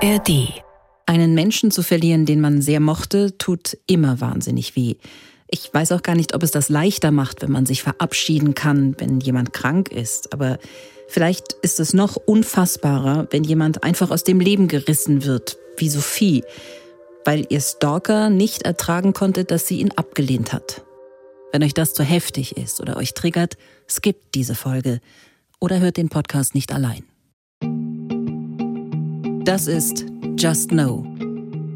ARD. Einen Menschen zu verlieren, den man sehr mochte, tut immer wahnsinnig weh. Ich weiß auch gar nicht, ob es das leichter macht, wenn man sich verabschieden kann, wenn jemand krank ist. Aber vielleicht ist es noch unfassbarer, wenn jemand einfach aus dem Leben gerissen wird, wie Sophie, weil ihr Stalker nicht ertragen konnte, dass sie ihn abgelehnt hat. Wenn euch das zu heftig ist oder euch triggert, skippt diese Folge oder hört den Podcast nicht allein. Das ist Just Know,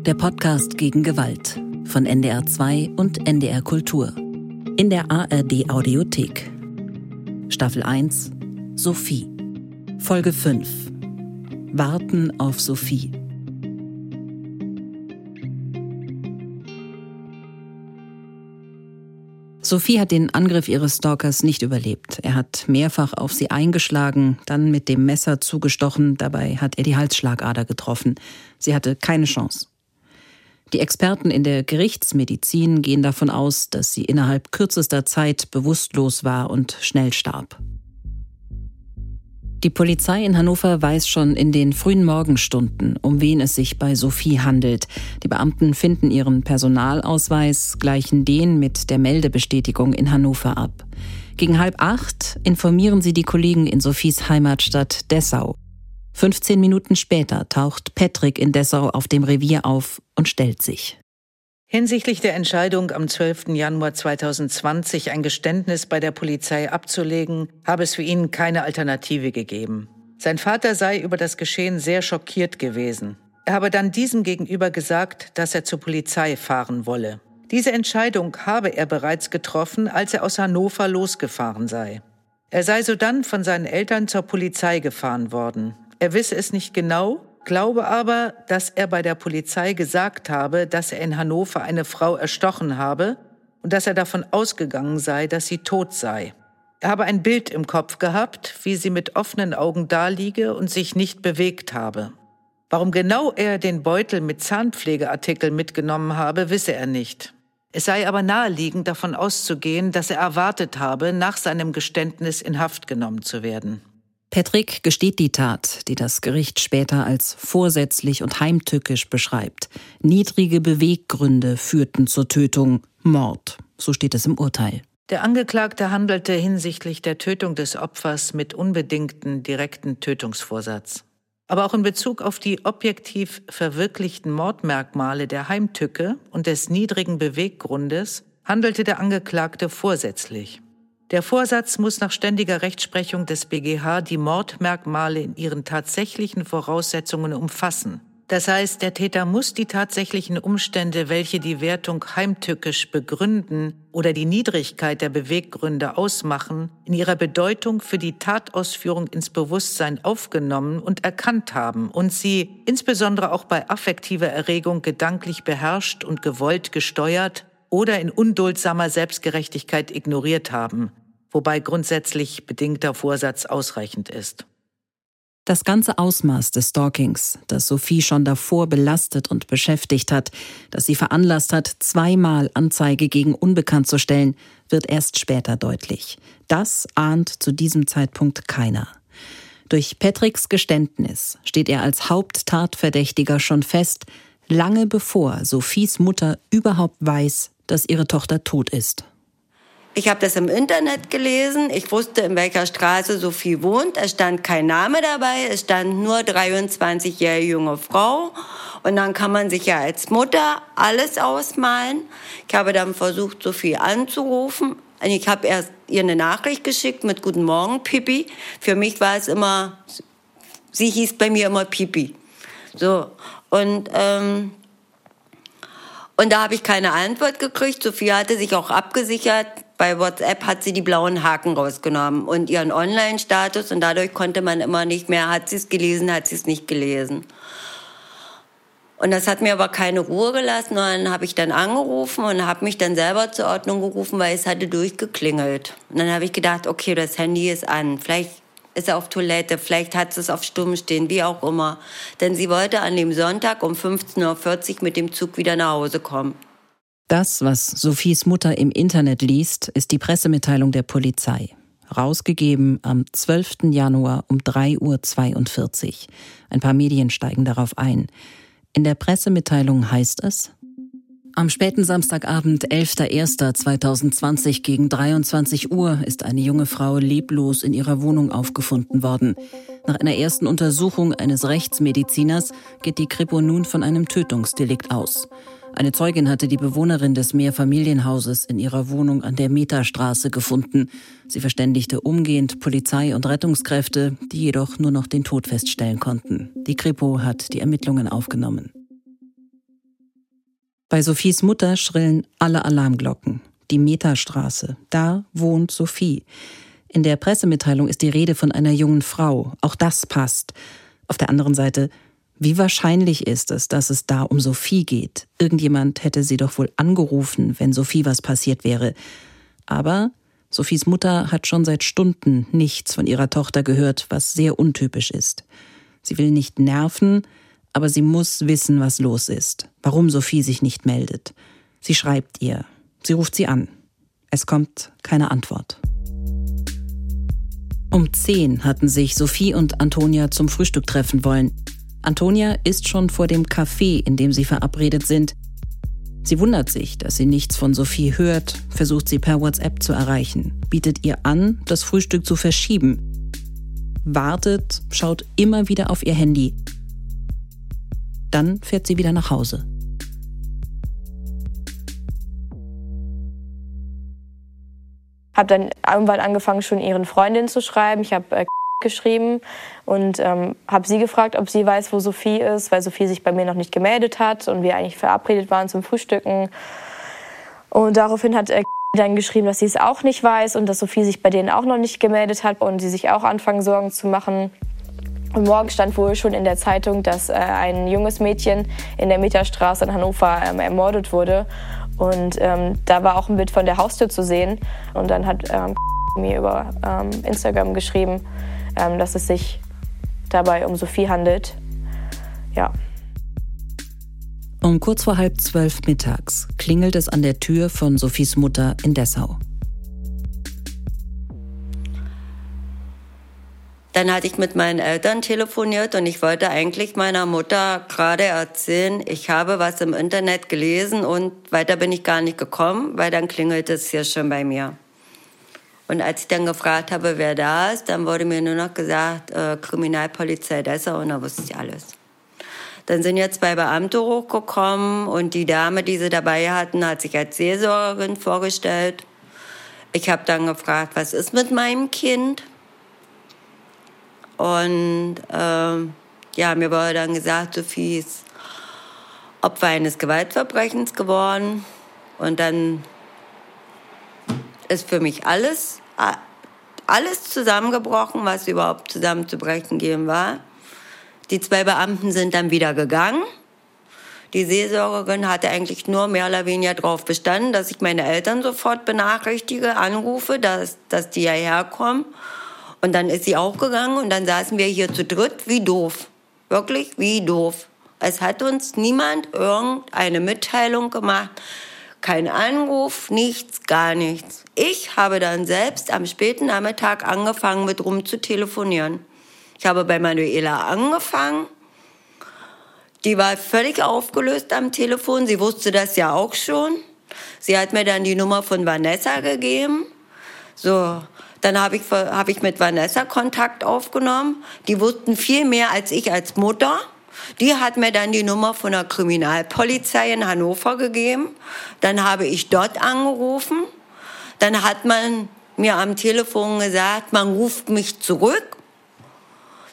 der Podcast gegen Gewalt von NDR 2 und NDR Kultur. In der ARD Audiothek. Staffel 1 Sophie. Folge 5 Warten auf Sophie. Sophie hat den Angriff ihres Stalkers nicht überlebt. Er hat mehrfach auf sie eingeschlagen, dann mit dem Messer zugestochen, dabei hat er die Halsschlagader getroffen. Sie hatte keine Chance. Die Experten in der Gerichtsmedizin gehen davon aus, dass sie innerhalb kürzester Zeit bewusstlos war und schnell starb. Die Polizei in Hannover weiß schon in den frühen Morgenstunden, um wen es sich bei Sophie handelt. Die Beamten finden ihren Personalausweis, gleichen den mit der Meldebestätigung in Hannover ab. Gegen halb acht informieren sie die Kollegen in Sophies Heimatstadt Dessau. 15 Minuten später taucht Patrick in Dessau auf dem Revier auf und stellt sich. Hinsichtlich der Entscheidung, am 12. Januar 2020 ein Geständnis bei der Polizei abzulegen, habe es für ihn keine Alternative gegeben. Sein Vater sei über das Geschehen sehr schockiert gewesen. Er habe dann diesem gegenüber gesagt, dass er zur Polizei fahren wolle. Diese Entscheidung habe er bereits getroffen, als er aus Hannover losgefahren sei. Er sei sodann von seinen Eltern zur Polizei gefahren worden. Er wisse es nicht genau, glaube aber, dass er bei der Polizei gesagt habe, dass er in Hannover eine Frau erstochen habe und dass er davon ausgegangen sei, dass sie tot sei. Er habe ein Bild im Kopf gehabt, wie sie mit offenen Augen daliege und sich nicht bewegt habe. Warum genau er den Beutel mit Zahnpflegeartikeln mitgenommen habe, wisse er nicht. Es sei aber naheliegend davon auszugehen, dass er erwartet habe, nach seinem Geständnis in Haft genommen zu werden. Patrick gesteht die Tat, die das Gericht später als vorsätzlich und heimtückisch beschreibt. Niedrige Beweggründe führten zur Tötung, Mord, so steht es im Urteil. Der Angeklagte handelte hinsichtlich der Tötung des Opfers mit unbedingten direkten Tötungsvorsatz. Aber auch in Bezug auf die objektiv verwirklichten Mordmerkmale der Heimtücke und des niedrigen Beweggrundes handelte der Angeklagte vorsätzlich. Der Vorsatz muss nach ständiger Rechtsprechung des BGH die Mordmerkmale in ihren tatsächlichen Voraussetzungen umfassen. Das heißt, der Täter muss die tatsächlichen Umstände, welche die Wertung heimtückisch begründen oder die Niedrigkeit der Beweggründe ausmachen, in ihrer Bedeutung für die Tatausführung ins Bewusstsein aufgenommen und erkannt haben und sie insbesondere auch bei affektiver Erregung gedanklich beherrscht und gewollt gesteuert oder in unduldsamer Selbstgerechtigkeit ignoriert haben wobei grundsätzlich bedingter Vorsatz ausreichend ist. Das ganze Ausmaß des Stalkings, das Sophie schon davor belastet und beschäftigt hat, das sie veranlasst hat, zweimal Anzeige gegen Unbekannt zu stellen, wird erst später deutlich. Das ahnt zu diesem Zeitpunkt keiner. Durch Patricks Geständnis steht er als Haupttatverdächtiger schon fest, lange bevor Sophies Mutter überhaupt weiß, dass ihre Tochter tot ist. Ich habe das im Internet gelesen. Ich wusste, in welcher Straße Sophie wohnt. Es stand kein Name dabei. Es stand nur 23-jährige junge Frau. Und dann kann man sich ja als Mutter alles ausmalen. Ich habe dann versucht, Sophie anzurufen. Ich habe erst ihr eine Nachricht geschickt mit Guten Morgen, Pipi. Für mich war es immer, sie hieß bei mir immer Pipi. So. Und, ähm, und da habe ich keine Antwort gekriegt. Sophie hatte sich auch abgesichert, bei WhatsApp hat sie die blauen Haken rausgenommen und ihren Online-Status und dadurch konnte man immer nicht mehr, hat sie es gelesen, hat sie es nicht gelesen. Und das hat mir aber keine Ruhe gelassen. Und dann habe ich dann angerufen und habe mich dann selber zur Ordnung gerufen, weil es hatte durchgeklingelt. Und dann habe ich gedacht, okay, das Handy ist an. Vielleicht ist er auf Toilette, vielleicht hat es auf Stumm stehen, wie auch immer. Denn sie wollte an dem Sonntag um 15.40 Uhr mit dem Zug wieder nach Hause kommen. Das, was Sophies Mutter im Internet liest, ist die Pressemitteilung der Polizei. rausgegeben am 12. Januar um 3.42 Uhr. Ein paar Medien steigen darauf ein. In der Pressemitteilung heißt es, am späten Samstagabend, 11.01.2020 gegen 23 Uhr, ist eine junge Frau leblos in ihrer Wohnung aufgefunden worden. Nach einer ersten Untersuchung eines Rechtsmediziners geht die Kripo nun von einem Tötungsdelikt aus. Eine Zeugin hatte die Bewohnerin des Mehrfamilienhauses in ihrer Wohnung an der Meterstraße gefunden. Sie verständigte umgehend Polizei und Rettungskräfte, die jedoch nur noch den Tod feststellen konnten. Die Kripo hat die Ermittlungen aufgenommen. Bei Sophies Mutter schrillen alle Alarmglocken. Die Meterstraße, da wohnt Sophie. In der Pressemitteilung ist die Rede von einer jungen Frau. Auch das passt. Auf der anderen Seite, wie wahrscheinlich ist es, dass es da um Sophie geht? Irgendjemand hätte sie doch wohl angerufen, wenn Sophie was passiert wäre. Aber Sophies Mutter hat schon seit Stunden nichts von ihrer Tochter gehört, was sehr untypisch ist. Sie will nicht nerven, aber sie muss wissen, was los ist, warum Sophie sich nicht meldet. Sie schreibt ihr, sie ruft sie an. Es kommt keine Antwort. Um zehn hatten sich Sophie und Antonia zum Frühstück treffen wollen. Antonia ist schon vor dem Café, in dem sie verabredet sind. Sie wundert sich, dass sie nichts von Sophie hört, versucht sie per WhatsApp zu erreichen, bietet ihr an, das Frühstück zu verschieben. Wartet, schaut immer wieder auf ihr Handy. Dann fährt sie wieder nach Hause. Habe dann irgendwann angefangen, schon ihren Freundinnen zu schreiben. Ich habe äh, geschrieben und ähm, habe sie gefragt, ob sie weiß, wo Sophie ist, weil Sophie sich bei mir noch nicht gemeldet hat und wir eigentlich verabredet waren zum Frühstücken. Und daraufhin hat er dann geschrieben, dass sie es auch nicht weiß und dass Sophie sich bei denen auch noch nicht gemeldet hat und sie sich auch anfangen, Sorgen zu machen. Und morgen stand wohl schon in der Zeitung, dass äh, ein junges Mädchen in der Meterstraße in Hannover ähm, ermordet wurde. Und ähm, da war auch ein Bild von der Haustür zu sehen. Und dann hat ähm, mir über ähm, Instagram geschrieben, ähm, dass es sich dabei um Sophie handelt. Ja. Um kurz vor halb zwölf mittags klingelt es an der Tür von Sophies Mutter in Dessau. Dann hatte ich mit meinen Eltern telefoniert und ich wollte eigentlich meiner Mutter gerade erzählen, ich habe was im Internet gelesen und weiter bin ich gar nicht gekommen, weil dann klingelt es hier schon bei mir. Und als ich dann gefragt habe, wer da ist, dann wurde mir nur noch gesagt, äh, Kriminalpolizei Dessau und da wusste ich alles. Dann sind jetzt zwei Beamte hochgekommen und die Dame, die sie dabei hatten, hat sich als Seelsorgerin vorgestellt. Ich habe dann gefragt, was ist mit meinem Kind? Und ähm, ja, mir wurde dann gesagt, Sophie ist Opfer eines Gewaltverbrechens geworden. Und dann ist für mich alles, alles zusammengebrochen, was überhaupt zusammenzubrechen gehen war. Die zwei Beamten sind dann wieder gegangen. Die Seelsorgerin hatte eigentlich nur mehr oder weniger darauf bestanden, dass ich meine Eltern sofort benachrichtige, anrufe, dass, dass die hierher kommen. Und dann ist sie auch gegangen und dann saßen wir hier zu dritt, wie doof. Wirklich wie doof. Es hat uns niemand irgendeine Mitteilung gemacht. Kein Anruf, nichts, gar nichts. Ich habe dann selbst am späten Nachmittag angefangen, mit rum zu telefonieren. Ich habe bei Manuela angefangen. Die war völlig aufgelöst am Telefon. Sie wusste das ja auch schon. Sie hat mir dann die Nummer von Vanessa gegeben. So, dann habe ich, hab ich mit Vanessa Kontakt aufgenommen. Die wussten viel mehr als ich als Mutter. Die hat mir dann die Nummer von der Kriminalpolizei in Hannover gegeben. Dann habe ich dort angerufen. Dann hat man mir am Telefon gesagt, man ruft mich zurück.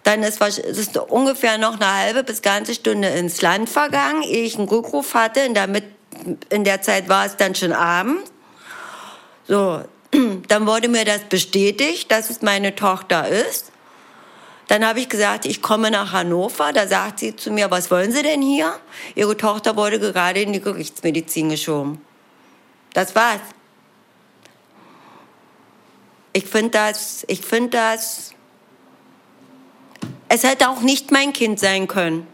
Dann ist, ist ungefähr noch eine halbe bis ganze Stunde ins Land vergangen, ehe ich einen Rückruf hatte. Und damit, in der Zeit war es dann schon Abend. So, dann wurde mir das bestätigt, dass es meine Tochter ist. Dann habe ich gesagt, ich komme nach Hannover. Da sagt sie zu mir, was wollen Sie denn hier? Ihre Tochter wurde gerade in die Gerichtsmedizin geschoben. Das war's. Ich finde das, ich finde das, es hätte auch nicht mein Kind sein können.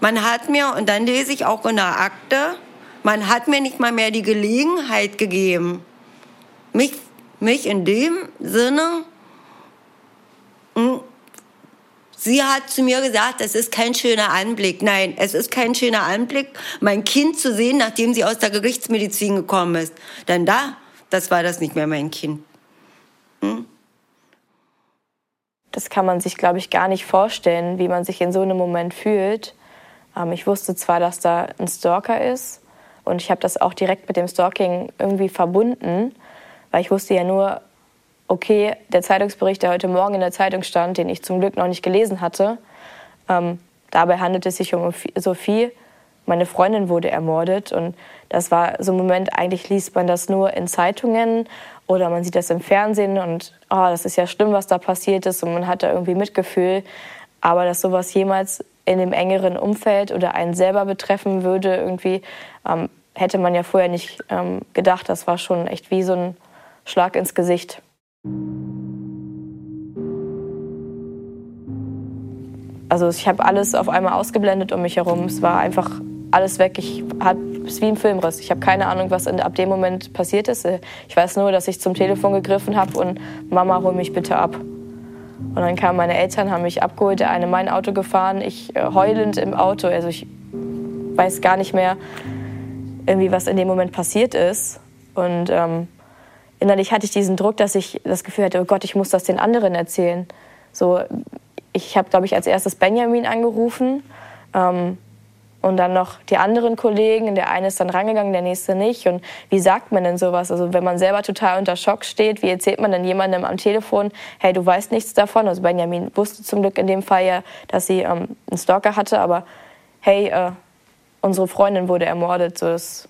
Man hat mir, und dann lese ich auch in der Akte, man hat mir nicht mal mehr die Gelegenheit gegeben, mich mich in dem Sinne, hm, sie hat zu mir gesagt, es ist kein schöner Anblick. Nein, es ist kein schöner Anblick, mein Kind zu sehen, nachdem sie aus der Gerichtsmedizin gekommen ist. Denn da, das war das nicht mehr mein Kind. Hm? Das kann man sich, glaube ich, gar nicht vorstellen, wie man sich in so einem Moment fühlt. Ähm, ich wusste zwar, dass da ein Stalker ist und ich habe das auch direkt mit dem Stalking irgendwie verbunden, weil ich wusste ja nur, okay, der Zeitungsbericht, der heute Morgen in der Zeitung stand, den ich zum Glück noch nicht gelesen hatte, ähm, dabei handelt es sich um Sophie. Meine Freundin wurde ermordet und das war so ein Moment, eigentlich liest man das nur in Zeitungen oder man sieht das im Fernsehen und oh, das ist ja schlimm, was da passiert ist und man hat da irgendwie Mitgefühl. Aber dass sowas jemals in dem engeren Umfeld oder einen selber betreffen würde, irgendwie, ähm, hätte man ja vorher nicht ähm, gedacht. Das war schon echt wie so ein Schlag ins Gesicht. Also ich habe alles auf einmal ausgeblendet um mich herum. Es war einfach alles weg. Ich hatte es wie ein Filmriss. Ich habe keine Ahnung, was ab dem Moment passiert ist. Ich weiß nur, dass ich zum Telefon gegriffen habe und Mama, hol mich bitte ab. Und dann kamen meine Eltern, haben mich abgeholt, der eine mein Auto gefahren, ich äh, heulend im Auto. Also ich weiß gar nicht mehr, irgendwie, was in dem Moment passiert ist. Und ähm, innerlich hatte ich diesen Druck, dass ich das Gefühl hatte, oh Gott, ich muss das den anderen erzählen. So, ich habe, glaube ich, als erstes Benjamin angerufen. Ähm, und dann noch die anderen Kollegen. Der eine ist dann rangegangen, der nächste nicht. Und wie sagt man denn sowas? Also wenn man selber total unter Schock steht, wie erzählt man denn jemandem am Telefon, hey, du weißt nichts davon? Also Benjamin wusste zum Glück in dem Fall ja, dass sie ähm, einen Stalker hatte, aber hey, äh, unsere Freundin wurde ermordet. So ist,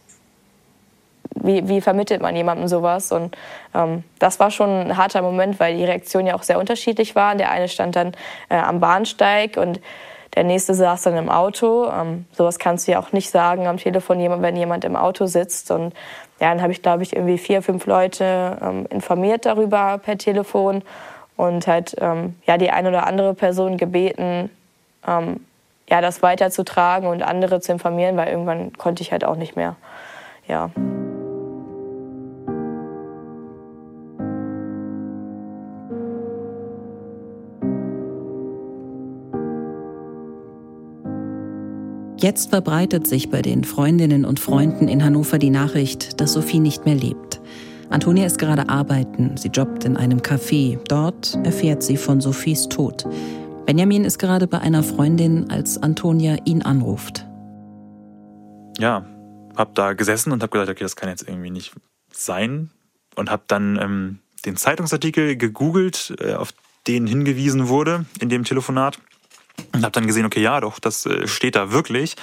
wie, wie vermittelt man jemandem sowas? Und ähm, das war schon ein harter Moment, weil die Reaktionen ja auch sehr unterschiedlich waren. Der eine stand dann äh, am Bahnsteig und der nächste saß dann im Auto. Ähm, sowas kannst du ja auch nicht sagen am Telefon, wenn jemand im Auto sitzt. Und ja, dann habe ich, glaube ich, irgendwie vier, fünf Leute ähm, informiert darüber per Telefon und halt ähm, ja, die eine oder andere Person gebeten, ähm, ja, das weiterzutragen und andere zu informieren, weil irgendwann konnte ich halt auch nicht mehr. Ja. Jetzt verbreitet sich bei den Freundinnen und Freunden in Hannover die Nachricht, dass Sophie nicht mehr lebt. Antonia ist gerade arbeiten, sie jobbt in einem Café. Dort erfährt sie von Sophies Tod. Benjamin ist gerade bei einer Freundin, als Antonia ihn anruft. Ja, hab da gesessen und hab gedacht, okay, das kann jetzt irgendwie nicht sein. Und hab dann ähm, den Zeitungsartikel gegoogelt, äh, auf den hingewiesen wurde in dem Telefonat. Und habe dann gesehen, okay, ja, doch, das äh, steht da wirklich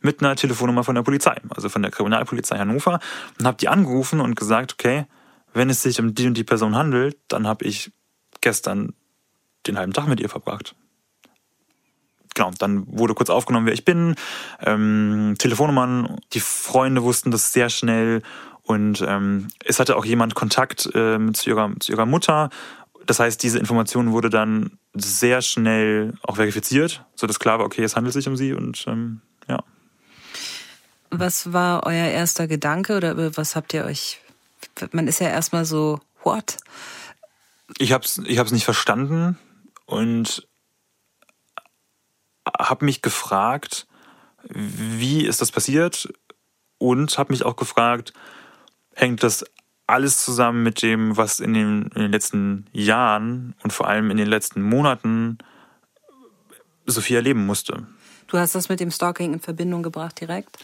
mit einer Telefonnummer von der Polizei, also von der Kriminalpolizei Hannover. Und habe die angerufen und gesagt, okay, wenn es sich um die und die Person handelt, dann habe ich gestern den halben Tag mit ihr verbracht. Genau, dann wurde kurz aufgenommen, wer ich bin, ähm, Telefonnummern, die Freunde wussten das sehr schnell und ähm, es hatte auch jemand Kontakt äh, zu, ihrer, zu ihrer Mutter das heißt, diese Information wurde dann sehr schnell auch verifiziert, sodass klar war, okay, es handelt sich um sie und ähm, ja. Was war euer erster Gedanke oder was habt ihr euch? Man ist ja erstmal so, what? Ich hab's, ich hab's nicht verstanden und habe mich gefragt, wie ist das passiert und habe mich auch gefragt, hängt das alles zusammen mit dem, was in den, in den letzten Jahren und vor allem in den letzten Monaten Sophia erleben musste. Du hast das mit dem Stalking in Verbindung gebracht direkt?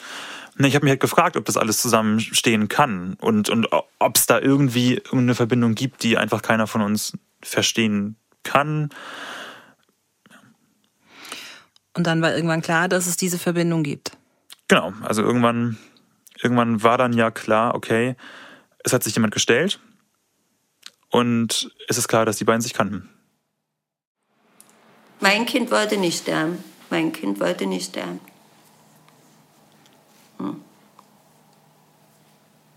Ne, ich habe mich halt gefragt, ob das alles zusammenstehen kann und, und ob es da irgendwie irgendeine Verbindung gibt, die einfach keiner von uns verstehen kann. Und dann war irgendwann klar, dass es diese Verbindung gibt. Genau, also irgendwann, irgendwann war dann ja klar, okay, es hat sich jemand gestellt und es ist klar, dass die beiden sich kannten. Mein Kind wollte nicht sterben. Mein Kind wollte nicht sterben. Hm.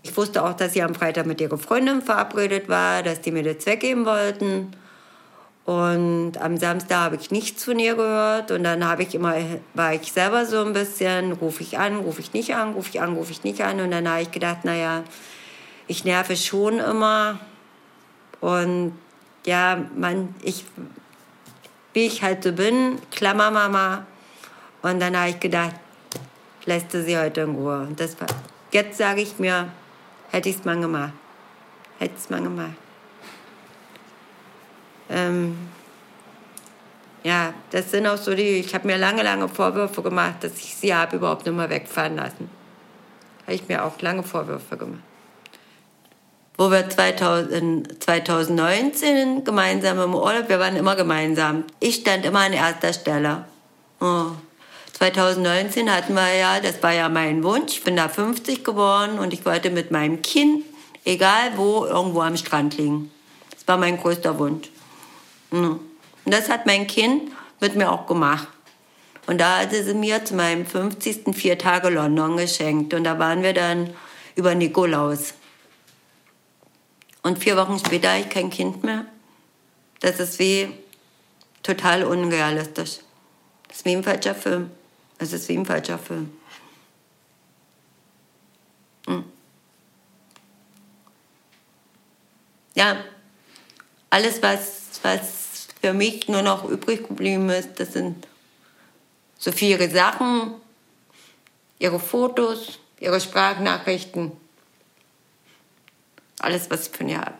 Ich wusste auch, dass sie am Freitag mit ihrer Freundin verabredet war, dass die mir das weggeben wollten. Und am Samstag habe ich nichts von ihr gehört. Und dann habe ich immer, war ich selber so ein bisschen, rufe ich an, rufe ich nicht an, rufe ich an, rufe ich nicht an. Und dann habe ich gedacht, naja, ich nerve schon immer. Und ja, man, ich, wie ich halt so bin, Klammermama. Und dann habe ich gedacht, lässt du sie heute in Ruhe. Und das war, jetzt sage ich mir, hätte ich es mal gemacht. Hätte es mal gemacht. Ähm, ja, das sind auch so die, ich habe mir lange, lange Vorwürfe gemacht, dass ich sie habe überhaupt nur mal wegfahren lassen. Habe ich mir auch lange Vorwürfe gemacht. Wo wir 2000, 2019 gemeinsam im Urlaub, wir waren immer gemeinsam. Ich stand immer an erster Stelle. Oh. 2019 hatten wir ja, das war ja mein Wunsch, ich bin da 50 geworden und ich wollte mit meinem Kind, egal wo, irgendwo am Strand liegen. Das war mein größter Wunsch. Und das hat mein Kind mit mir auch gemacht. Und da hatte sie mir zu meinem 50. vier Tage London geschenkt. Und da waren wir dann über Nikolaus. Und vier Wochen später habe ich kein Kind mehr. Das ist wie total unrealistisch. Das ist wie ein falscher Film. Es ist wie ein falscher Film. Hm. Ja, alles, was, was für mich nur noch übrig geblieben ist, das sind so viele Sachen, ihre Fotos, ihre Sprachnachrichten, alles, was ich von ihr habe.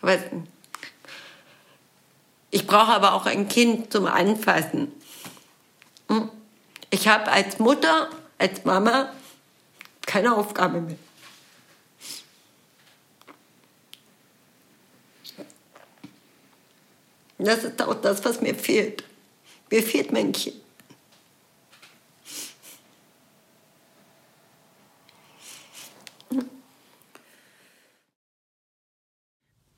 Aber ich brauche aber auch ein Kind zum Anfassen. Hm? Ich habe als Mutter, als Mama keine Aufgabe mehr. Das ist auch das, was mir fehlt. Mir fehlt mein Kind.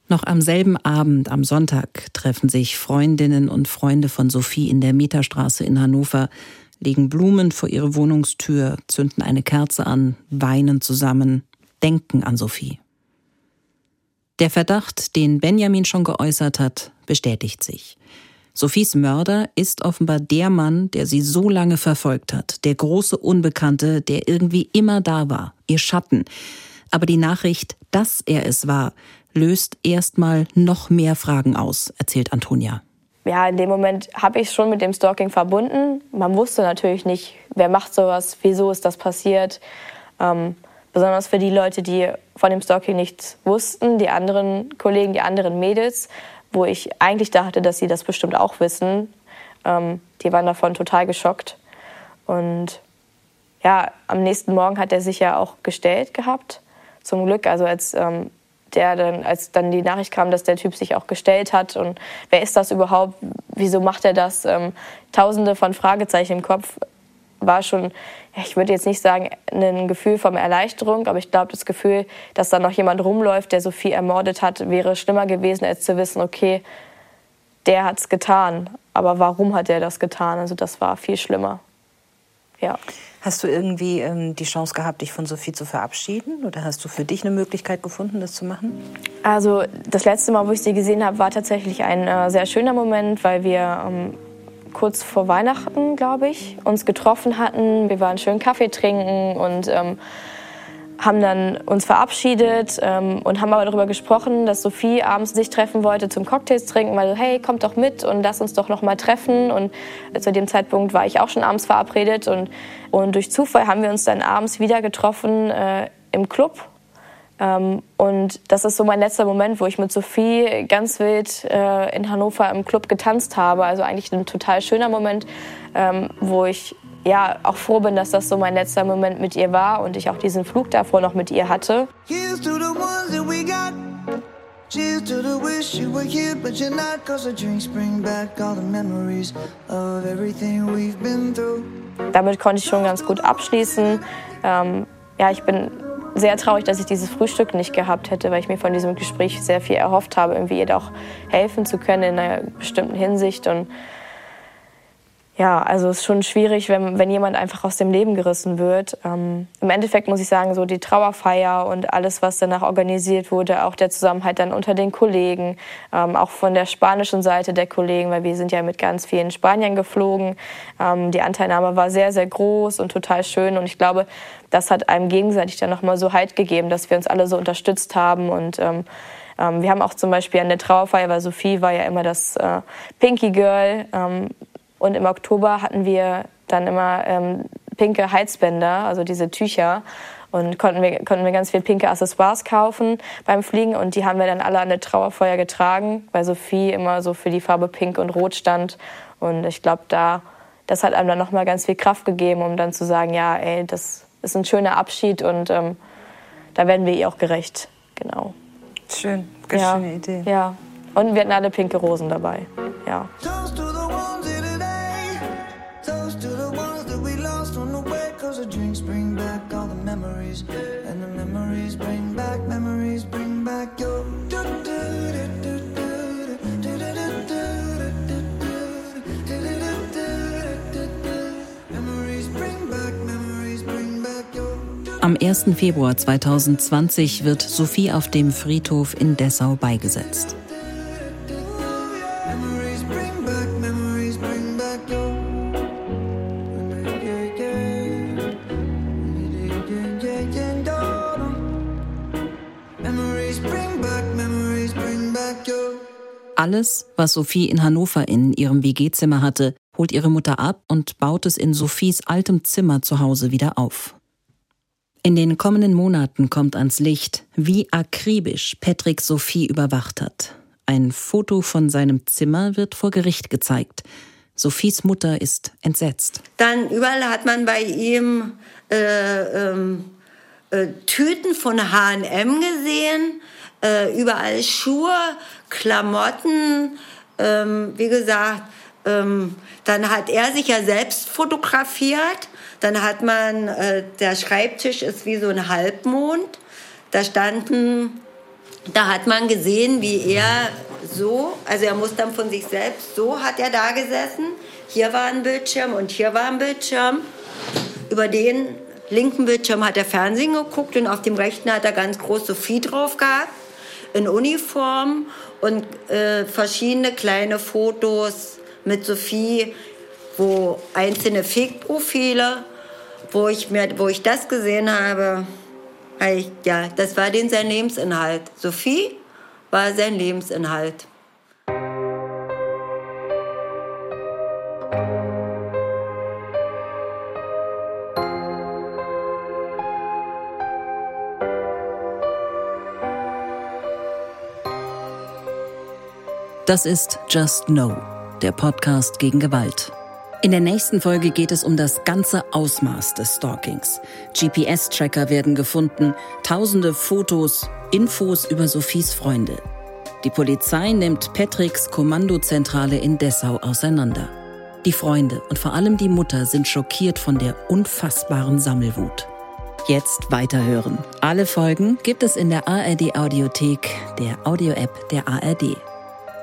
Noch am selben Abend, am Sonntag, treffen sich Freundinnen und Freunde von Sophie in der Meterstraße in Hannover, legen Blumen vor ihre Wohnungstür, zünden eine Kerze an, weinen zusammen, denken an Sophie. Der Verdacht, den Benjamin schon geäußert hat, bestätigt sich. Sophies Mörder ist offenbar der Mann, der sie so lange verfolgt hat, der große Unbekannte, der irgendwie immer da war, ihr Schatten. Aber die Nachricht, dass er es war, löst erstmal noch mehr Fragen aus, erzählt Antonia. Ja, in dem Moment habe ich es schon mit dem Stalking verbunden. Man wusste natürlich nicht, wer macht sowas, wieso ist das passiert. Ähm, besonders für die Leute, die von dem Stalking nichts wussten, die anderen Kollegen, die anderen Mädels, wo ich eigentlich dachte, dass sie das bestimmt auch wissen. Ähm, die waren davon total geschockt. Und ja, am nächsten Morgen hat er sich ja auch gestellt gehabt. Zum Glück, also als ähm, der dann, als dann die Nachricht kam, dass der Typ sich auch gestellt hat und wer ist das überhaupt, wieso macht er das, ähm, tausende von Fragezeichen im Kopf, war schon, ich würde jetzt nicht sagen, ein Gefühl von Erleichterung, aber ich glaube, das Gefühl, dass da noch jemand rumläuft, der Sophie ermordet hat, wäre schlimmer gewesen, als zu wissen, okay, der hat es getan. Aber warum hat er das getan? Also das war viel schlimmer. Ja. Hast du irgendwie ähm, die Chance gehabt, dich von Sophie zu verabschieden? Oder hast du für dich eine Möglichkeit gefunden, das zu machen? Also das letzte Mal, wo ich sie gesehen habe, war tatsächlich ein äh, sehr schöner Moment, weil wir ähm, kurz vor Weihnachten, glaube ich, uns getroffen hatten. Wir waren schön Kaffee trinken und ähm, haben dann uns verabschiedet ähm, und haben aber darüber gesprochen, dass Sophie abends sich treffen wollte zum Cocktails trinken, weil hey, kommt doch mit und lass uns doch noch mal treffen. Und zu dem Zeitpunkt war ich auch schon abends verabredet und, und durch Zufall haben wir uns dann abends wieder getroffen äh, im Club. Ähm, und das ist so mein letzter Moment, wo ich mit Sophie ganz wild äh, in Hannover im Club getanzt habe. Also eigentlich ein total schöner Moment, ähm, wo ich ja auch froh bin, dass das so mein letzter Moment mit ihr war und ich auch diesen Flug davor noch mit ihr hatte. Cheers to the wish you were here, but you're not. Cause the drinks bring back all the memories of everything we've been through. Damit konnte ich schon ganz gut abschließen. Ähm, ja, ich bin sehr traurig, dass ich dieses Frühstück nicht gehabt hätte, weil ich mir von diesem Gespräch sehr viel erhofft habe, irgendwie ihr auch helfen zu können in einer bestimmten Hinsicht. Und Ja, also es ist schon schwierig, wenn, wenn jemand einfach aus dem Leben gerissen wird. Ähm, Im Endeffekt muss ich sagen, so die Trauerfeier und alles, was danach organisiert wurde, auch der Zusammenhalt dann unter den Kollegen, ähm, auch von der spanischen Seite der Kollegen, weil wir sind ja mit ganz vielen Spaniern geflogen. Ähm, die Anteilnahme war sehr, sehr groß und total schön. Und ich glaube, das hat einem gegenseitig dann nochmal so Halt gegeben, dass wir uns alle so unterstützt haben und ähm, ähm, wir haben auch zum Beispiel an der Trauerfeier, weil Sophie war ja immer das äh, Pinky Girl, ähm, und im Oktober hatten wir dann immer ähm, pinke Heizbänder, also diese Tücher. Und konnten wir, konnten wir ganz viel pinke Accessoires kaufen beim Fliegen. Und die haben wir dann alle an der Trauerfeuer getragen, weil Sophie immer so für die Farbe Pink und Rot stand. Und ich glaube, da, das hat einem dann nochmal ganz viel Kraft gegeben, um dann zu sagen, ja, ey, das ist ein schöner Abschied und ähm, da werden wir ihr auch gerecht. Genau. Schön, ganz ja. schöne Idee. Ja. Und wir hatten alle pinke Rosen dabei. Ja. Am 1. Februar 2020 wird Sophie auf dem Friedhof in Dessau beigesetzt. Alles, was Sophie in Hannover in ihrem WG-Zimmer hatte, holt ihre Mutter ab und baut es in Sophies altem Zimmer zu Hause wieder auf. In den kommenden Monaten kommt ans Licht, wie akribisch Patrick Sophie überwacht hat. Ein Foto von seinem Zimmer wird vor Gericht gezeigt. Sophies Mutter ist entsetzt. Dann überall hat man bei ihm äh, ähm, äh, Tüten von H&M gesehen, äh, überall Schuhe, Klamotten, ähm, wie gesagt, ähm, dann hat er sich ja selbst fotografiert dann hat man, äh, der Schreibtisch ist wie so ein Halbmond. Da standen, da hat man gesehen, wie er so, also er muss dann von sich selbst, so hat er da gesessen. Hier war ein Bildschirm und hier war ein Bildschirm. Über den linken Bildschirm hat er Fernsehen geguckt und auf dem rechten hat er ganz groß Sophie drauf gehabt, in Uniform und äh, verschiedene kleine Fotos mit Sophie wo einzelne Fake-Profile, wo ich wo ich das gesehen habe, ich, ja, das war den sein Lebensinhalt. Sophie war sein Lebensinhalt. Das ist Just Know, der Podcast gegen Gewalt. In der nächsten Folge geht es um das ganze Ausmaß des Stalkings. GPS-Tracker werden gefunden, tausende Fotos, Infos über Sophies Freunde. Die Polizei nimmt Patricks Kommandozentrale in Dessau auseinander. Die Freunde und vor allem die Mutter sind schockiert von der unfassbaren Sammelwut. Jetzt weiterhören. Alle Folgen gibt es in der ARD Audiothek, der Audio-App der ARD.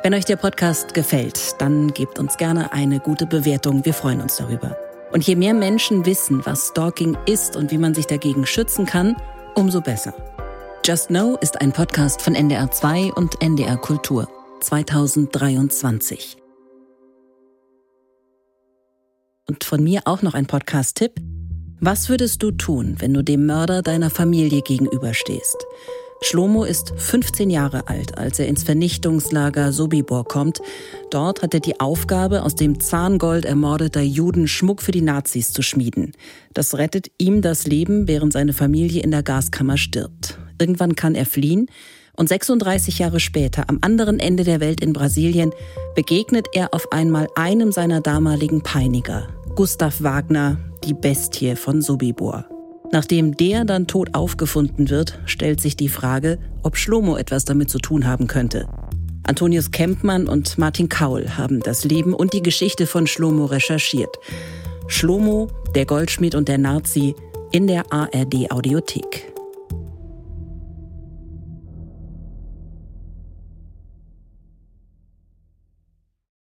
Wenn euch der Podcast gefällt, dann gebt uns gerne eine gute Bewertung. Wir freuen uns darüber. Und je mehr Menschen wissen, was Stalking ist und wie man sich dagegen schützen kann, umso besser. Just Know ist ein Podcast von NDR 2 und NDR Kultur 2023. Und von mir auch noch ein Podcast-Tipp. Was würdest du tun, wenn du dem Mörder deiner Familie gegenüberstehst? Schlomo ist 15 Jahre alt, als er ins Vernichtungslager Sobibor kommt. Dort hat er die Aufgabe, aus dem Zahngold ermordeter Juden Schmuck für die Nazis zu schmieden. Das rettet ihm das Leben, während seine Familie in der Gaskammer stirbt. Irgendwann kann er fliehen und 36 Jahre später, am anderen Ende der Welt in Brasilien, begegnet er auf einmal einem seiner damaligen Peiniger, Gustav Wagner, die Bestie von Sobibor. Nachdem der dann tot aufgefunden wird, stellt sich die Frage, ob Schlomo etwas damit zu tun haben könnte. Antonius Kempmann und Martin Kaul haben das Leben und die Geschichte von Schlomo recherchiert. Schlomo, der Goldschmied und der Nazi in der ARD Audiothek.